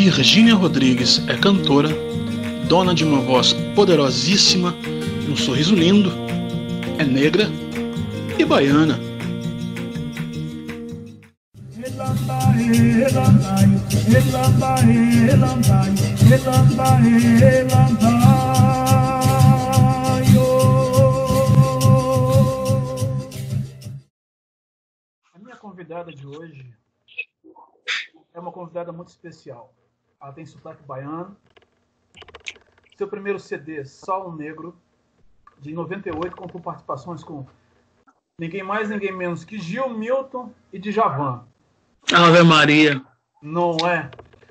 Virgínia Rodrigues é cantora, dona de uma voz poderosíssima e um sorriso lindo, é negra e baiana. A minha convidada de hoje é uma convidada muito especial. Ela tem sotaque baiano. Seu primeiro CD, Sol Negro, de 98, com participações com ninguém mais, ninguém menos que Gil Milton e Djavan. Ave Maria. Não é?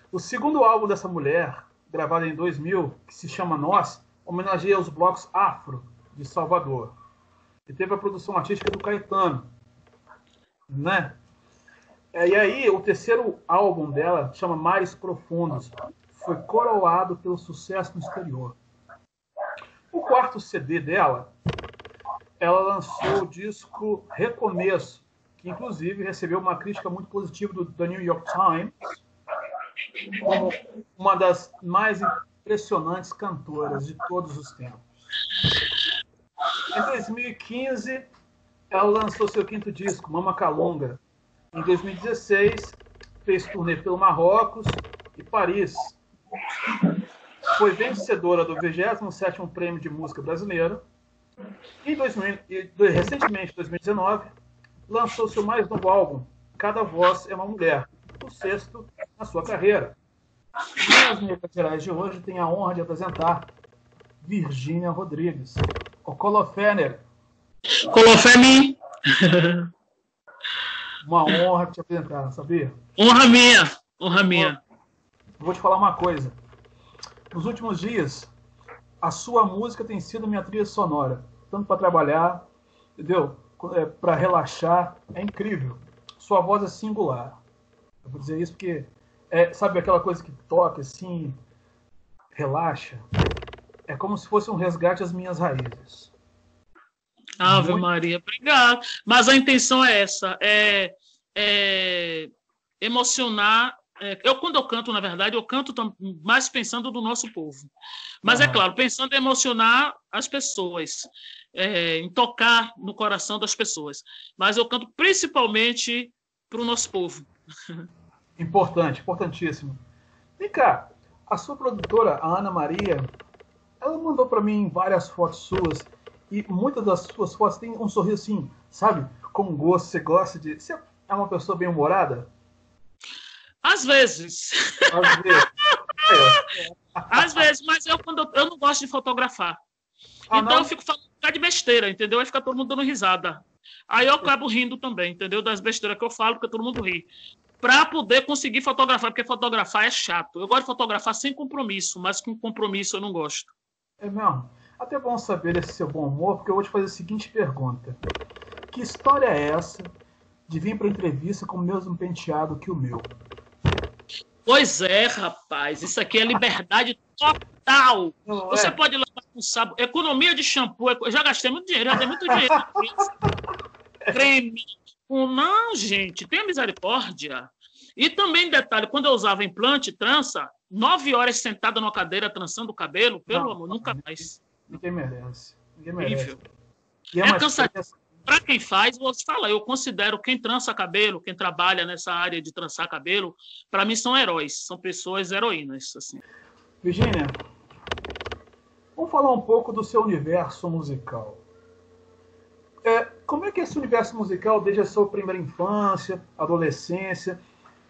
O segundo álbum dessa mulher, gravado em 2000, que se chama Nós, homenageia os blocos afro de Salvador. E teve a produção artística do Caetano, né? É, e aí, o terceiro álbum dela, chama Mares Profundos, foi coroado pelo sucesso no exterior. O quarto CD dela, ela lançou o disco Recomeço, que inclusive recebeu uma crítica muito positiva do, do New York Times, como uma das mais impressionantes cantoras de todos os tempos. Em 2015, ela lançou seu quinto disco, Mama Calunga. Em 2016, fez turnê pelo Marrocos e Paris. Foi vencedora do 27º Prêmio de Música Brasileira. E, 2000, e recentemente, em 2019, lançou seu mais novo álbum, Cada Voz é uma Mulher, o sexto na sua carreira. E nas Minas Gerais de hoje tem a honra de apresentar Virgínia Rodrigues, o Colofener. Colofemi. Uma honra te apresentar, sabia? Honra minha, honra minha. Vou te falar uma coisa. Nos últimos dias, a sua música tem sido minha trilha sonora, tanto para trabalhar, entendeu? É, para relaxar, é incrível. Sua voz é singular. Eu vou dizer isso porque é, sabe aquela coisa que toca assim, relaxa. É como se fosse um resgate às minhas raízes. Ave Muito... Maria, obrigado. Mas a intenção é essa, é, é emocionar. É, eu, quando eu canto, na verdade, eu canto mais pensando do nosso povo. Mas uhum. é claro, pensando em emocionar as pessoas, é, em tocar no coração das pessoas. Mas eu canto principalmente para o nosso povo. Importante, importantíssimo. Vem cá, a sua produtora, a Ana Maria, ela mandou para mim várias fotos suas e muitas das suas fotos têm um sorriso assim, sabe? Com gosto, você gosta de. Você é uma pessoa bem humorada? Às vezes. Às vezes. É. Às vezes, mas eu, quando eu, eu não gosto de fotografar. Ah, então não? eu fico falando de besteira, entendeu? Aí fica todo mundo dando risada. Aí eu acabo rindo também, entendeu? Das besteiras que eu falo, porque todo mundo ri. Para poder conseguir fotografar, porque fotografar é chato. Eu gosto de fotografar sem compromisso, mas com compromisso eu não gosto. É mesmo? Até bom saber esse seu bom humor, porque eu vou te fazer a seguinte pergunta: Que história é essa de vir para entrevista com o mesmo penteado que o meu? Pois é, rapaz, isso aqui é liberdade total. Não Você é. pode lavar com sabão. Economia de shampoo, eu já gastei muito dinheiro, já dei muito dinheiro. Creme. Não, gente, tenha misericórdia. E também, detalhe, quando eu usava implante, trança, nove horas sentada numa cadeira trançando o cabelo, pelo não, amor, nunca mais. Ninguém merece. Ninguém merece. É, é cansativo. Para quem faz, vou te falar, eu considero quem trança cabelo, quem trabalha nessa área de trançar cabelo, para mim são heróis, são pessoas heroínas. Assim. Virginia, vamos falar um pouco do seu universo musical. É, como é que é esse universo musical desde a sua primeira infância, adolescência?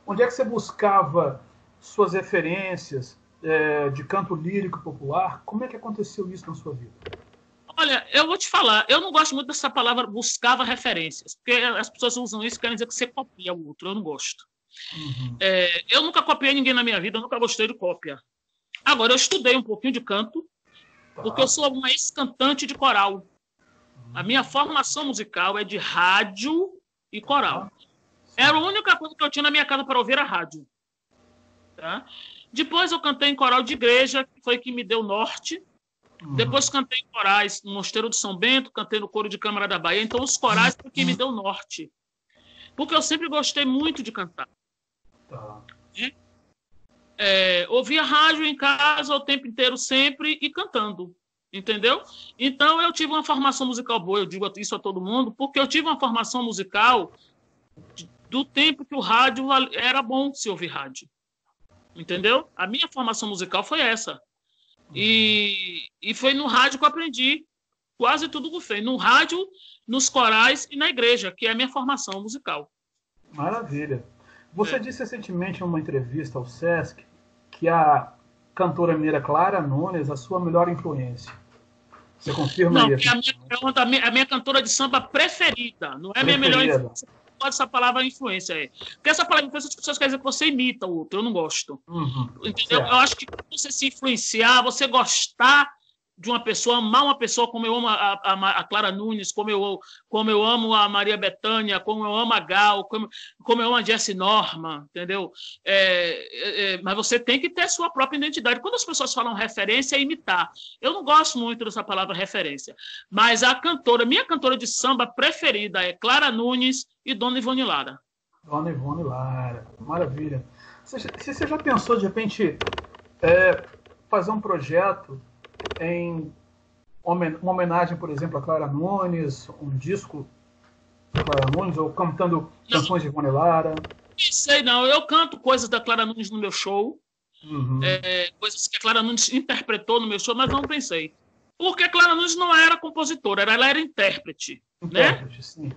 Onde é que você buscava suas referências? é, de canto lírico popular. Como é que aconteceu isso na sua vida? Olha, eu vou te falar, eu não gosto muito dessa palavra buscava referências, porque as pessoas usam isso querem dizer que você copia o outro, eu não gosto. Uhum. É, eu nunca copiei ninguém na minha vida, eu nunca gostei de cópia. Agora, eu estudei um pouquinho de canto, tá. porque eu sou uma ex-cantante de coral. A minha formação musical é de rádio e coral. Era a única coisa que eu tinha na minha casa para ouvir a rádio. Tá? Depois eu cantei em coral de igreja, que foi que me deu norte. Uhum. Depois cantei em corais no Mosteiro de São Bento, cantei no Coro de Câmara da Bahia. Então, os corais foi que me deu norte. Porque eu sempre gostei muito de cantar. Tá. é, ouvia rádio em casa o tempo inteiro, sempre, e cantando. Entendeu? Então eu tive uma formação musical boa, eu digo isso a todo mundo, porque eu tive uma formação musical do tempo que o rádio era bom se ouvir rádio. Entendeu? A minha formação musical foi essa. E, e foi no rádio que eu aprendi quase tudo que eu fiz. No rádio, nos corais e na igreja, que é a minha formação musical. Maravilha. Você é. disse recentemente em uma entrevista ao Sesc que a cantora mineira Clara Nunes é a sua melhor influência. Você confirma não, isso? É minha, é a minha, a minha cantora de samba preferida. Não é a minha melhor influência pode essa palavra influência aí. Porque essa palavra influência, as pessoas querem dizer que você imita o outro, eu não gosto. Uhum, Entendeu? Certo. Eu acho que você se influenciar, você gostar de uma pessoa, amar uma pessoa como eu amo a, a, a, Clara Nunes, como eu, como eu amo a Maria Bethânia, como eu amo a Gal, como, como eu amo a Jessie Norma, entendeu? É, é, é, mas você tem que ter sua própria identidade. Quando as pessoas falam referência, é imitar. Eu não gosto muito dessa palavra referência, mas a cantora, minha cantora de samba preferida é Clara Nunes e Dona Ivone Lara. Dona Ivone Lara, maravilha. Você, você já pensou, de repente, é, fazer um projeto em uma homenagem, por exemplo, a Clara Nunes, um disco de Clara Nunes, ou cantando canções de Ivone Lara? Sei, não. Eu canto coisas da Clara Nunes no meu show, uhum. é, coisas que a Clara Nunes interpretou no meu show, mas não pensei. Porque a Clara Nunes não era compositora, ela era intérprete. Né? intérprete né? sim.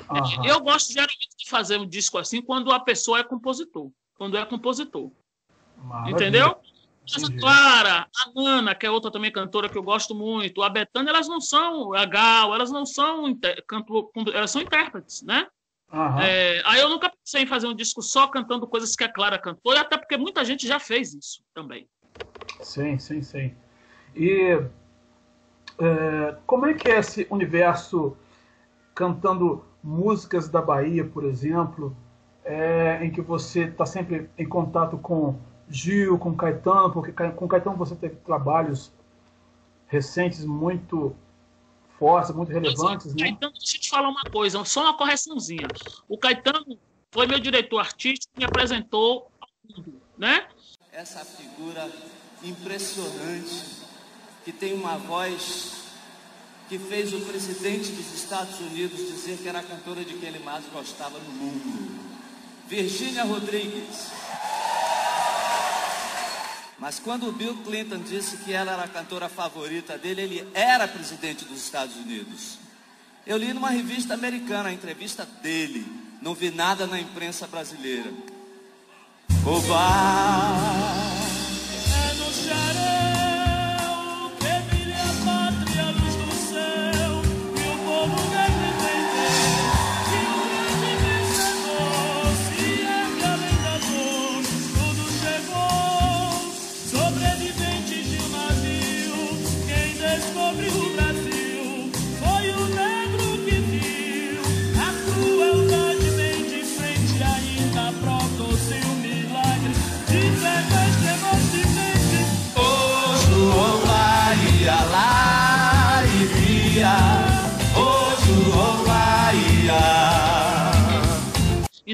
Eu gosto geralmente de fazer um disco assim quando a pessoa é compositor. Quando é compositor. Maravilha. Entendeu? Essa Clara, a Ana, que é outra também cantora que eu gosto muito, a Betânia, elas não são, a Gal, elas não são, canto, elas são intérpretes, né? Uhum. É, aí eu nunca pensei em fazer um disco só cantando coisas que a Clara cantou, e até porque muita gente já fez isso também. Sim, sim, sim. E é, como é que é esse universo cantando músicas da Bahia, por exemplo, é, em que você está sempre em contato com Gil, com Caetano, porque com Caetano você teve trabalhos recentes muito fortes, muito relevantes, né? Caetano, deixa eu te falar uma coisa, só uma correçãozinha. O Caetano foi meu diretor artístico e me apresentou ao mundo, né? Essa figura impressionante que tem uma voz que fez o presidente dos Estados Unidos dizer que era a cantora de quem ele mais gostava no mundo. Virgínia Rodrigues. Mas quando o Bill Clinton disse que ela era a cantora favorita dele, ele era presidente dos Estados Unidos. Eu li numa revista americana a entrevista dele. Não vi nada na imprensa brasileira. Oba!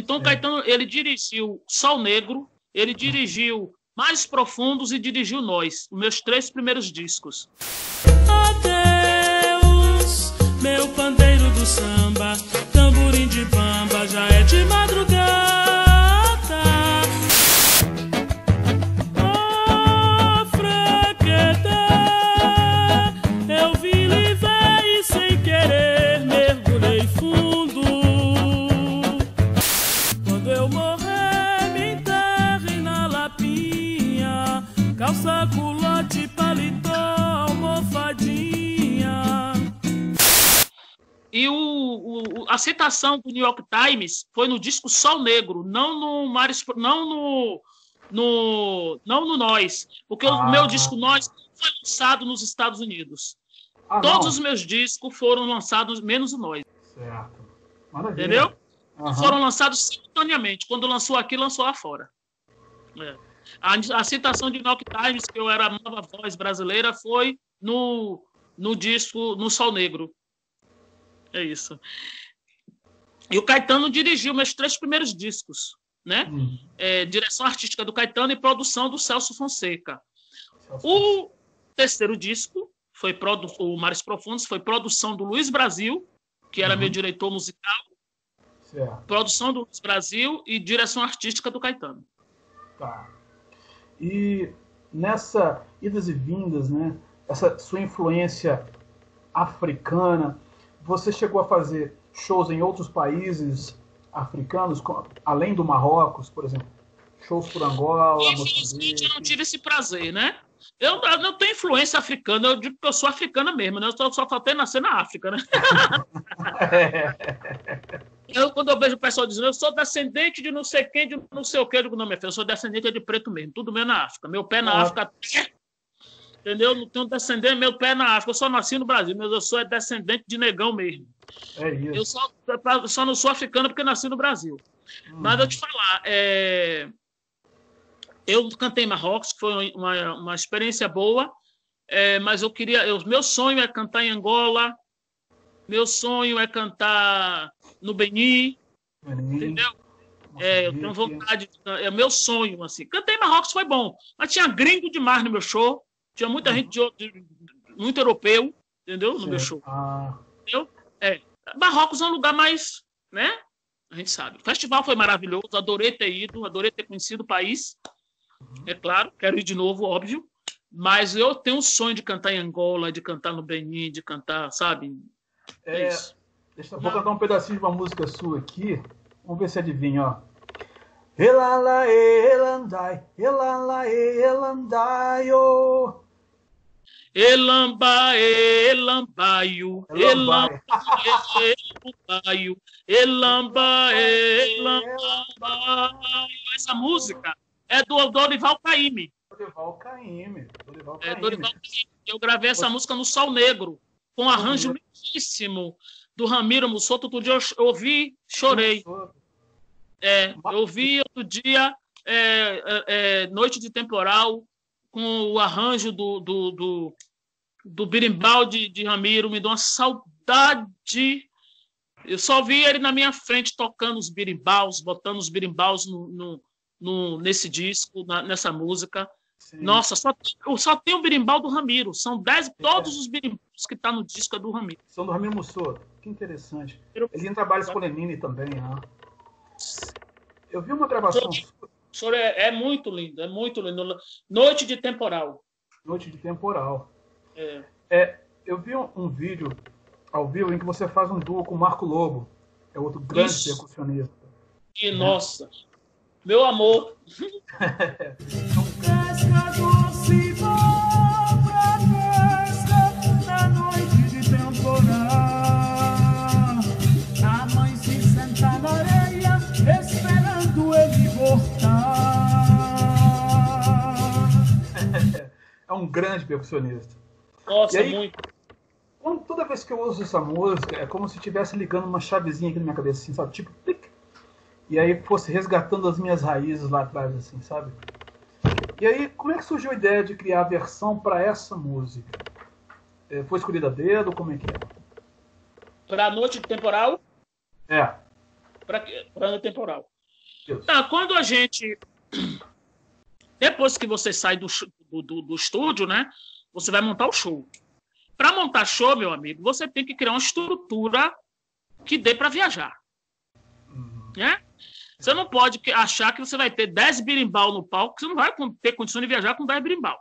Então Caetano, ele dirigiu Sol Negro, ele dirigiu Mais Profundos e dirigiu Nós, os meus três primeiros discos. Adeus, meu pandeiro do samba, citação do New York Times foi no disco Sol Negro, não no Mares, não no, no não no Nós, porque ah. o meu disco Nós foi lançado nos Estados Unidos. Ah, Todos não. os meus discos foram lançados menos o Nós. Certo. Maravilha. Entendeu? Uhum. Foram lançados simultaneamente. Quando lançou aqui, lançou lá fora. É. A, a, citação de New York Times, que eu era a nova voz brasileira, foi no, no disco No Sol Negro. É isso. E o Caetano dirigiu meus três primeiros discos. né? Hum. É, direção artística do Caetano e produção do Celso Fonseca. O terceiro disco foi produ o Mares Profundos foi produção do Luiz Brasil, que era uhum. meu diretor musical. Certo. Produção do Luiz Brasil e direção artística do Caetano. Tá. E nessa idas e vindas, né? Essa sua influência africana, você chegou a fazer shows em outros países africanos, além do Marrocos, por exemplo? Shows por Angola, Infelizmente, eu não tive esse prazer, né? Eu, eu não tenho influência africana, eu digo que eu sou africana mesmo, né? Eu só, só faltei nascer na África, né? eu, quando eu vejo o pessoal dizendo, eu sou descendente de não sei quem, de não sei o que, eu digo, não, minha filha, eu sou descendente de preto mesmo, tudo mesmo na África. Meu pé na ah. África, entendeu? Não tenho descendente, meu pé na África. Eu só nasci no Brasil, mas eu sou descendente de negão mesmo. É isso. Eu só, só não sou africano porque nasci no Brasil. Hum. Mas eu te falar, é eu cantei em Marrocos, que foi uma, uma experiência boa, é, mas eu queria. Eu, meu sonho é cantar em Angola, meu sonho é cantar no Benin, Benin. entendeu? É, eu tenho vontade, é meu sonho, assim. Cantei em Marrocos, foi bom, mas tinha gringo demais no meu show, tinha muita uhum. gente de, de, muito europeu, entendeu? No Sim. meu show. Ah. Entendeu? É. Marrocos é um lugar mais, né? A gente sabe. O festival foi maravilhoso, adorei ter ido, adorei ter conhecido o país. É claro, quero ir de novo, óbvio. Mas eu tenho um sonho de cantar em Angola, de cantar no Benin, de cantar, sabe? É, é isso. Deixa, vou cantar um pedacinho de uma música sua aqui. Vamos ver se adivinha, ó. Elala elandai, elala elandai, oh. Elamba, elambaio, elamba, elambaio, elamba, elambaio. Essa música é do Dorival Caymmi. Dorival Caymmi. Dorival Caymmi. É, Dorival Caymmi. Eu gravei essa música no Sol Negro, com um arranjo lindíssimo do Ramiro Mussoto. Outro dia eu ouvi, chorei. É, eu ouvi outro dia, é, é, é, Noite de Temporal, com o arranjo do, do, do, do birimbau de, de Ramiro, me deu uma saudade. Eu só vi ele na minha frente tocando os birimbaus, botando os birimbaus no, no, no, nesse disco, na, nessa música. Sim. Nossa, só, só tem o berimbau do Ramiro. São dez, é. todos os berimbaus que estão tá no disco é do Ramiro. São do Ramiro Mussoto. Que interessante. Ele tem trabalhos com Lenine também, né? Eu vi uma gravação. Senhor é, é, muito lindo, é muito lindo. Noite de Temporal. Noite de Temporal. É. é eu vi um, um, vídeo ao vivo em que você faz um duo com o Marco Lobo. É outro grande Isso. percussionista. E, né? nossa, meu amor. um grande percussionista. Nossa, aí, muito. Quando, toda vez que eu ouço essa música, é como se estivesse ligando uma chavezinha aqui na minha cabeça, assim, sabe? Tipo, plic, e aí fosse resgatando as minhas raízes lá atrás, assim, sabe? E aí, como é que surgiu a ideia de criar a versão para essa música? É, foi escolhida a dedo? Como é que é? Para Noite Temporal? É. Para Noite Temporal. Ah, quando a gente. Depois que você sai do, do, do estúdio, né? Você vai montar o show. Para montar show, meu amigo, você tem que criar uma estrutura que dê para viajar. Uhum. Né? Você não pode achar que você vai ter 10 birimbau no palco, você não vai ter condição de viajar com 10 birimbau.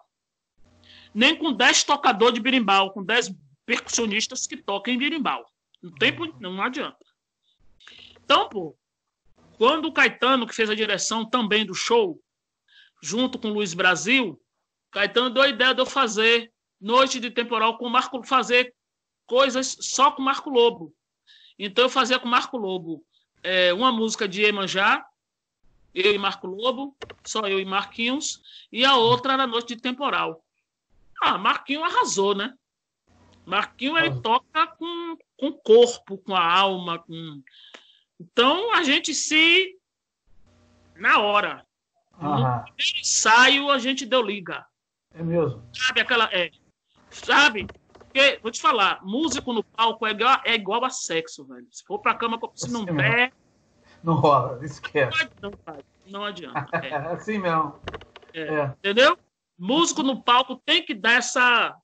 Nem com 10 tocadores de birimbau, com 10 percussionistas que toquem birimbau. Não, tem, não adianta. Então, pô, quando o Caetano, que fez a direção também do show, junto com o Luiz Brasil, Caetano deu a ideia de eu fazer noite de temporal com o Marco, fazer coisas só com o Marco Lobo. Então eu fazia com o Marco Lobo é, uma música de Emanjá, eu e Marco Lobo, só eu e Marquinhos, e a outra era Noite de Temporal. Ah, Marquinhos arrasou, né? Marquinhos ele toca com, com o corpo, com a alma, com... Então a gente se na hora. Uhum. No ensaio a gente deu liga. É mesmo. Sabe aquela é. Sabe? Porque, vou te falar, músico no palco é igual, é igual a sexo, velho. Se for pra cama, se não der. Não rola, esquece. Não adianta. Não adianta. É. É assim mesmo. É, É. Entendeu? Músico no palco tem que dar essa.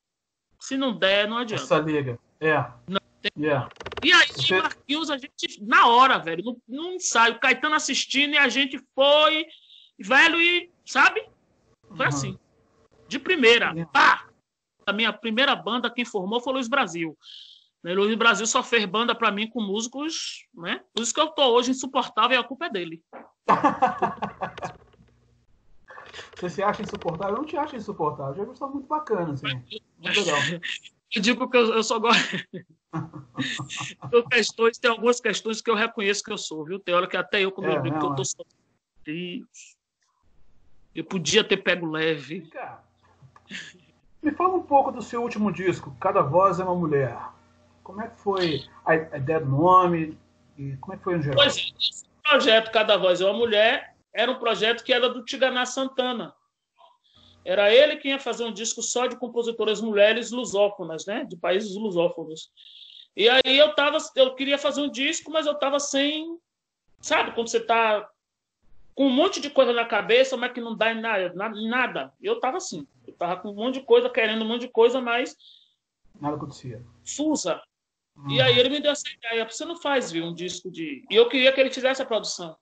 Se não der, não adianta. Essa liga. É. Não, Yeah. E aí, Você- Marquinhos, a gente, na hora, velho, no, no ensaio, o Caetano assistindo e a gente foi, velho, e, sabe? Foi Uhum. assim. De primeira, Sim. pá! A minha primeira banda, quem formou foi o Luiz Brasil. Né, Luiz Brasil só fez banda pra mim com músicos, né? Por isso que eu tô hoje insuportável e a culpa é dele. Você se acha insuportável? Eu não te acho insuportável. Eu gostava muito bacana, assim. Muito legal. Eu digo que eu, eu só gosto. Tem questões, tem algumas questões que eu reconheço que eu sou, viu? Tem hora que até eu, como É, eu digo que não, eu tô é. só. Deus. Eu podia ter pego leve. Cá. Me fala um pouco do seu último disco, Cada Voz é uma Mulher. Como é que foi a, ideia do nome? E como é que foi no geral? Pois é, esse projeto Cada Voz é uma Mulher era um projeto que era do Tiganá Santana. Era ele que ia fazer um disco só de compositoras mulheres lusófonas, né? De países lusófonos. E aí eu tava, eu queria fazer um disco, mas eu tava sem, sabe, quando você tá com um monte de coisa na cabeça, mas que não dá em nada, nada. Eu tava assim, eu tava com um monte de coisa, querendo um monte de coisa, mas Nada acontecia. fusa. E Uhum. aí ele me deu essa ideia, você não faz, viu, um disco de... E eu queria que ele fizesse a produção.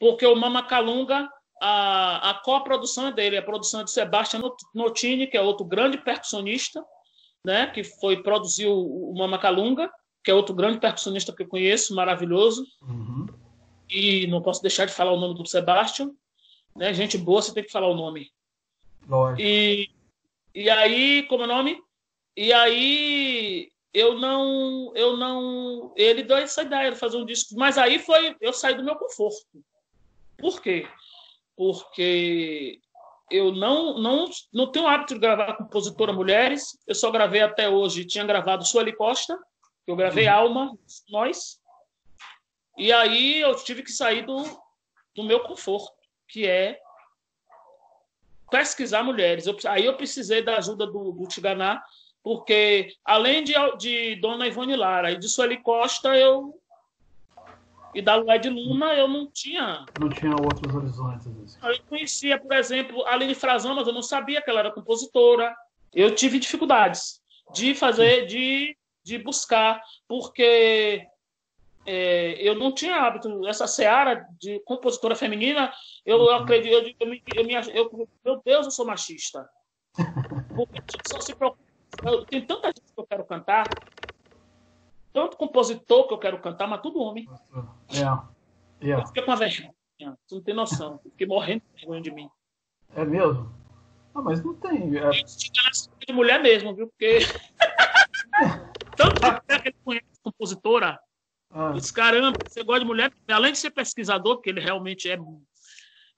Porque o Mama Calunga, a, a coprodução é dele, a produção é de Sebastian Not- Notini, que é outro grande percussionista, né, que foi produziu o Mama Calunga, que é outro grande percussionista que eu conheço, maravilhoso, Uhum. E não posso deixar de falar o nome do Sebastian, né, gente boa, você tem que falar o nome. Lógico. E, e aí, como é o nome? E aí eu não, eu não, ele deu essa ideia de fazer um disco, mas aí foi, eu saí do meu conforto. Por quê? Porque eu não, não, não tenho hábito de gravar compositora mulheres. Eu só gravei até hoje, tinha gravado Sueli Costa, eu gravei Alma, nós. E aí eu tive que sair do, do meu conforto, que é pesquisar mulheres. Eu- aí eu precisei da ajuda do, do Tiganá, porque além de, de Dona Ivone Lara e de Sueli Costa, eu e da Lued Luna, eu não tinha. Não tinha outros horizontes. Assim. Eu conhecia, por exemplo, a Aline Frazão, mas eu não sabia que ela era compositora. Eu tive dificuldades de fazer, de, de buscar, porque é, eu não tinha hábito. Essa seara de compositora feminina, eu Uhum. acredito, eu, eu, me- eu, me eu- meu Deus, eu sou machista. Porque a gente só se preocupa. eu- Tem tanta gente que eu quero cantar, tanto compositor que eu quero cantar, mas tudo homem. É. É. Eu fiquei com a vergonha. Você não tem noção. Eu fiquei morrendo de vergonha de mim. É mesmo? Ah, mas não tem. É, Eu de mulher mesmo, viu? Porque. Tanto que ele conhece compositora, ah, eu disse, caramba, você gosta de mulher, além de ser pesquisador, porque ele realmente é.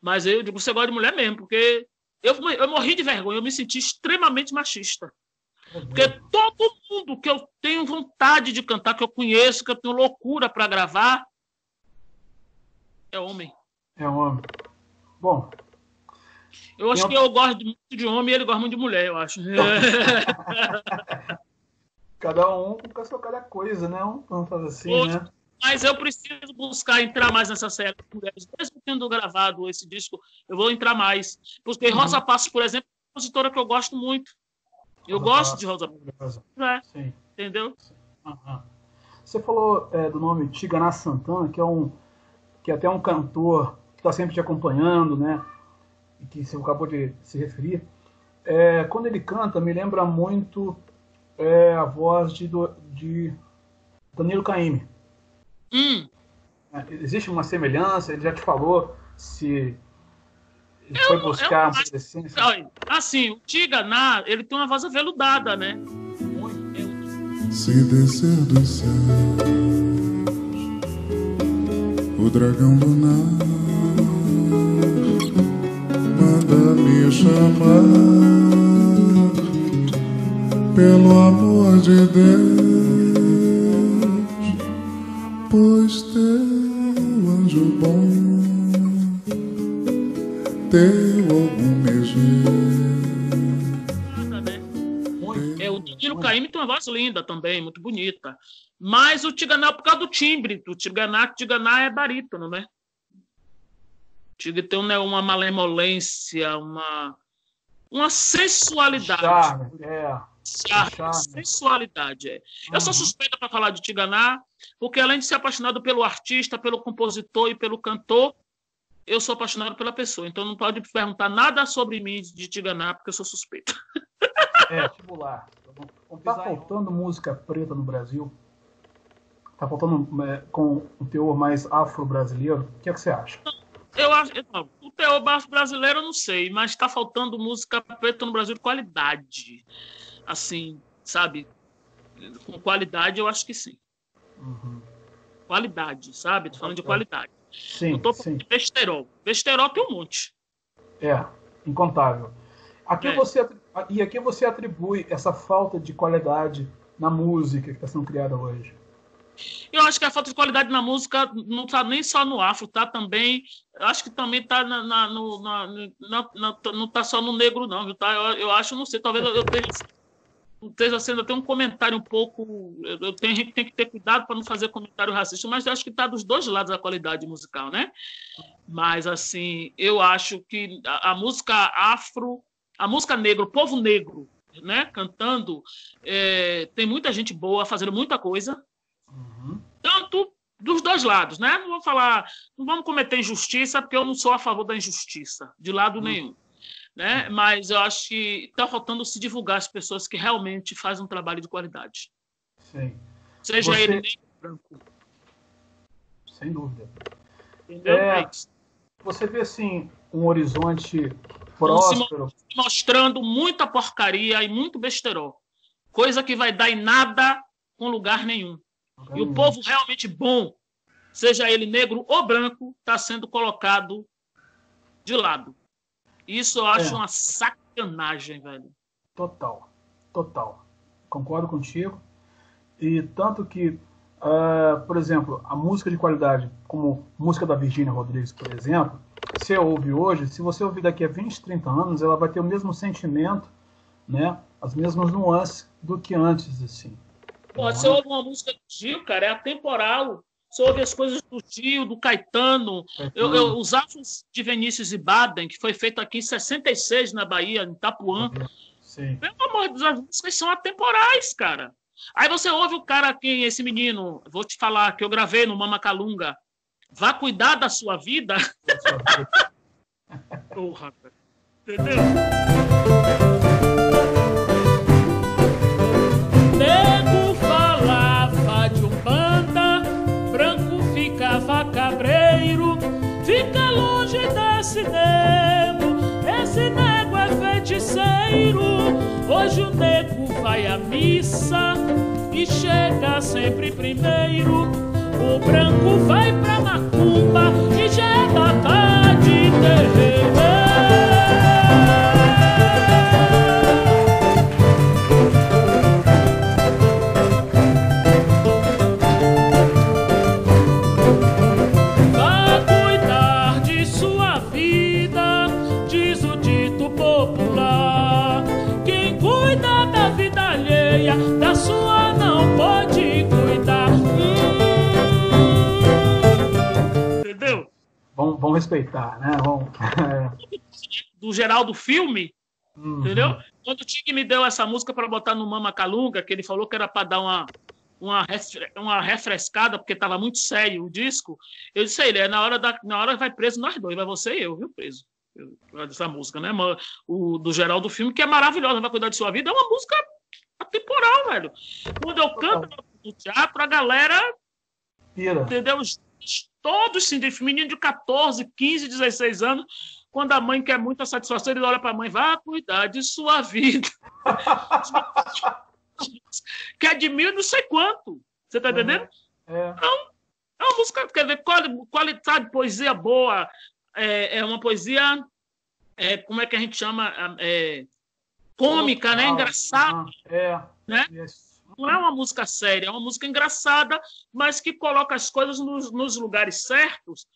Mas eu digo, você gosta de mulher mesmo, porque eu, eu morri de vergonha, eu me senti extremamente machista. é Porque todo mundo que eu tenho vontade de cantar, que eu conheço, que eu tenho loucura para gravar, é homem. é homem. Bom, Eu acho Eu- que eu gosto muito de homem e ele gosta muito de mulher, eu acho. cada um com a sua cada coisa, né? Vamos fazer assim, Hoje- né? Mas eu preciso buscar entrar mais nessa série de mulheres. Mesmo tendo gravado esse disco, eu vou entrar mais. Porque Uhum. Rosa Passos, por exemplo, é uma compositora que eu gosto muito. Eu gosto de Rosa Passos, né? Sim. entendeu? Aham. Você falou é, do nome Tiganá Santana, que é um que é até um cantor que está sempre te acompanhando, né? E que você acabou de se referir. É, quando ele canta, me lembra muito é, a voz de, do- de Danilo Caymmi. Hum, É, Existe uma semelhança? Ele já te falou se ele foi buscar eu uma essência? assim, o Tiganá, ele tem uma voz aveludada, né? Se descer dos céus o dragão lunar manda me chamar pelo amor de Deus, pois teu anjo bom, teu algum? Muito, É, o Danilo. Caymmi tem uma voz linda também, muito bonita. Mas o Tiganá, é por causa do timbre, o Tiganá, Tiganá é barítono, né? O Tigre tem né, uma malemolência, uma, uma sensualidade. Charme, é. Charme, Charme. sensualidade, é. Eu sou Uhum. suspeita para falar de Tiganá, porque além de ser apaixonado pelo artista, pelo compositor e pelo cantor, eu sou apaixonado pela pessoa. Então não pode perguntar nada sobre mim de Tiganá, porque eu sou suspeita. É, vestibular. Tá faltando música preta no Brasil? Tá faltando é, com um teor mais afro-brasileiro? O que é que você acha? Eu acho, não, o teor baixo brasileiro eu não sei, mas está faltando música preta no Brasil de qualidade. Assim, sabe? Com qualidade eu acho que sim. Uhum. Qualidade, sabe? Tô falando de qualidade. Sim, não tô sim. falando de besterol. Besterol tem um monte. É, incontável. Aqui É. você, e aqui você atribui essa falta de qualidade na música que está sendo criada hoje. Eu acho que a falta de qualidade na música não está nem só no afro, tá também. Acho que também está na, na- no, na, na- não tá só no negro, não, viu? Tá? Eu, eu acho, não sei, talvez eu, tenha, esteja sendo até um comentário um pouco. Eu, tenho, a gente tem que ter cuidado para não fazer comentário racista, mas acho que está dos dois lados a qualidade musical, né? Mas, assim, eu acho que a, a música afro, a música negra, o povo negro, né, cantando, é, tem muita gente boa fazendo muita coisa. Tanto dos dois lados, né? Não vou falar, não vamos cometer injustiça, porque eu não sou a favor da injustiça, de lado nenhum. Né? Mas eu acho que está faltando se divulgar as pessoas que realmente fazem um trabalho de qualidade. Sim, Seja Você- ele negro ou branco. sem dúvida. Entendeu? É. É. Você vê assim um horizonte Não se próspero. Mostrando muita porcaria e muito besterol. Coisa que vai dar em nada com lugar nenhum. E o povo realmente bom, seja ele negro ou branco, está sendo colocado de lado. Isso eu acho É. uma sacanagem, velho. Total, total. Concordo contigo. E tanto que, ah, por exemplo, a música de qualidade, como música da Virgínia Rodrigues, por exemplo, você ouve hoje, se você ouvir daqui a 20, 30 anos, ela vai ter o mesmo sentimento, né? As mesmas nuances do que antes, assim. Não você ouve uma música do Gil, cara, é atemporal. Você ouve as coisas do Gil, do Caetano. Eu, eu, os afros de Vinícius e Baden, que foi feito aqui em 66, na Bahia, em Itapuã. Sim. Pelo amor de Deus, as músicas são atemporais, cara. Aí você ouve o cara aqui, esse menino, vou te falar, que eu gravei no Mama Calunga. Vá cuidar da sua vida. Porra, cara. Entendeu? Vai à missa e chega sempre primeiro. O branco vai pra macumba Do Geraldo Filme, Uhum. entendeu? Quando o Tig me deu essa música para botar no Mama Calunga, que ele falou que era para dar uma, uma, uma refrescada, porque estava muito sério o disco, eu disse a ele, é na hora, da, na hora vai preso nós dois, vai você e eu, viu, preso. Essa música, né? O do Geraldo Filme, que é maravilhosa, vai cuidar de sua vida, é uma música atemporal, velho. Quando eu canto no teatro, a galera Pira. entendeu? Os- Todos sim, menino de 14, 15, 16 anos, quando a mãe quer muita satisfação, ele olha para a mãe, vá cuidar de sua vida. que é de mil e não sei quanto. Você tá entendendo? É. É uma música, quer dizer, quali- qualidade, poesia boa, é, é uma poesia, é, como é que a gente chama? É, cômica, né? Engraçada. Ah, É. Né? Não é uma música séria, é uma música engraçada, mas que coloca as coisas nos, nos lugares certos.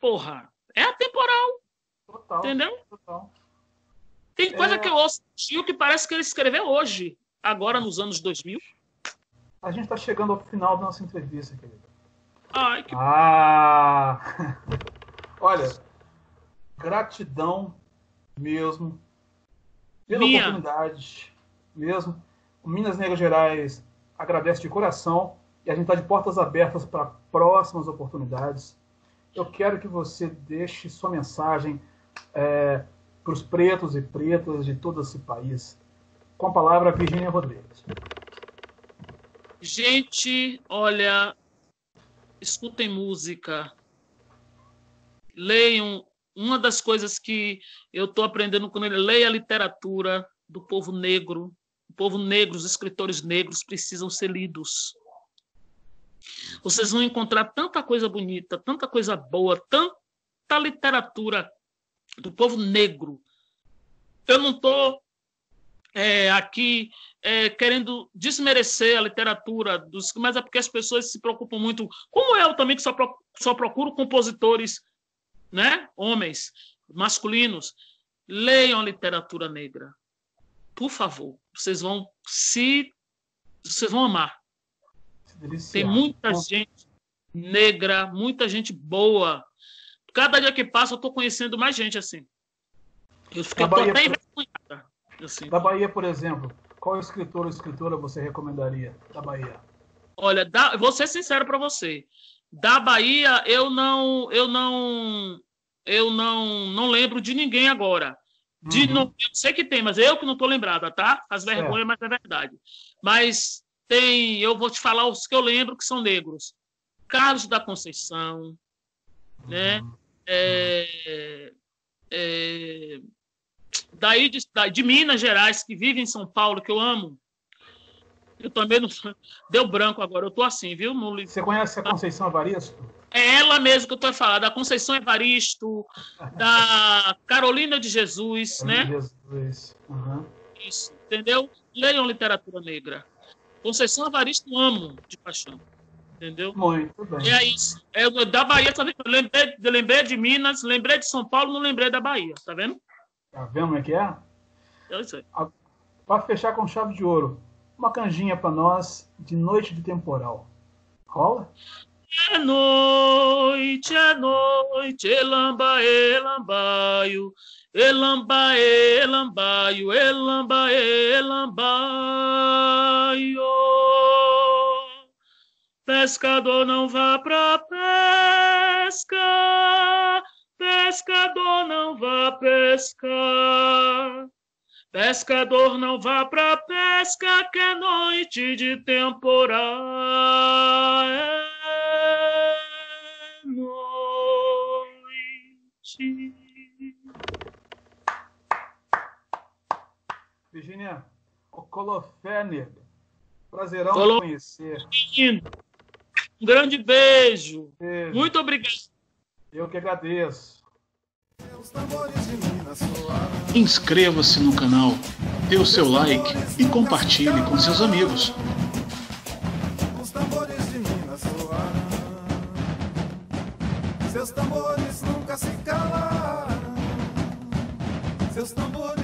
Porra, é atemporal, Total. entendeu? Total. Tem coisa É. que eu ouço Gil que parece que ele escreveu hoje. agora nos anos 2000? A gente está chegando ao final da nossa entrevista, querido. Ai, que... Ah! Olha, gratidão mesmo pela Minha. oportunidade mesmo. O Minas Negras Gerais agradece de coração e a gente está de portas abertas para próximas oportunidades. Eu quero que você deixe sua mensagem para os pretos e pretas de todo esse país. Com a palavra, Virginia Rodrigues. Gente, olha, escutem música, leiam. Uma das coisas que eu estou aprendendo com ele, leia a literatura do povo negro. O povo negro, os escritores negros precisam ser lidos. Vocês vão encontrar tanta coisa bonita, tanta coisa boa, tanta literatura do povo negro. Eu não estou é, aqui é, querendo desmerecer a literatura, dos, mas é porque as pessoas se preocupam muito, como eu também, que só, pro, só procuro compositores, né, homens, masculinos, leiam a literatura negra. Por favor, vocês vão se. Vocês vão amar. Tem muita gente negra, muita gente boa. Cada dia que passa, eu estou conhecendo mais gente assim. Eu fiquei Bahia, até envergonhada. Assim. Da Bahia, por exemplo, qual escritor ou escritora você recomendaria da Bahia? Olha, da, vou ser sincero para você. Da Bahia, eu não, eu não, eu não, não lembro de ninguém agora. De, uhum. não, eu sei que tem, mas eu que não estou lembrada, tá? As vergonhas, é. mas é verdade. Mas tem, eu vou te falar os que eu lembro que são negros. Carlos da Conceição, né? Uhum. É, é, daí de, de, Minas Gerais, que vive em São Paulo, que eu amo. Eu também não. Deu branco agora, eu tô assim, viu? No... Você conhece a Conceição Evaristo? É ela mesmo que eu tô falando, da Conceição Evaristo, da Carolina de Jesus, Carolina né? Jesus. Uhum. Isso, entendeu? Leiam literatura negra. Conceição Evaristo amo de paixão. Entendeu? Muito bem. É isso. É, da Bahia, tá vendo? Eu lembrei, eu lembrei de Minas, lembrei de São Paulo, não lembrei da Bahia, tá vendo? Tá vendo como é que é? Eu sei. Para fechar com chave de ouro, uma canjinha para nós de Noite de Temporal. Rola? É noite, é noite, elamba, elambaio, elamba, elambaio, elamba, elambaio. Pescador não vá pra pesca, pescador não vá pescar. Pescador não vá pra pesca, que é noite de temporal. É noite. Virginia, o Colofé. Prazerão Colo... conhecer. Um grande beijo. beijo. Muito obrigado. Eu que agradeço. Inscreva-se no canal, dê o seu like e compartilhe com seus amigos. Os tambores de Minas soaram, seus tambores nunca se calaram, seus tambores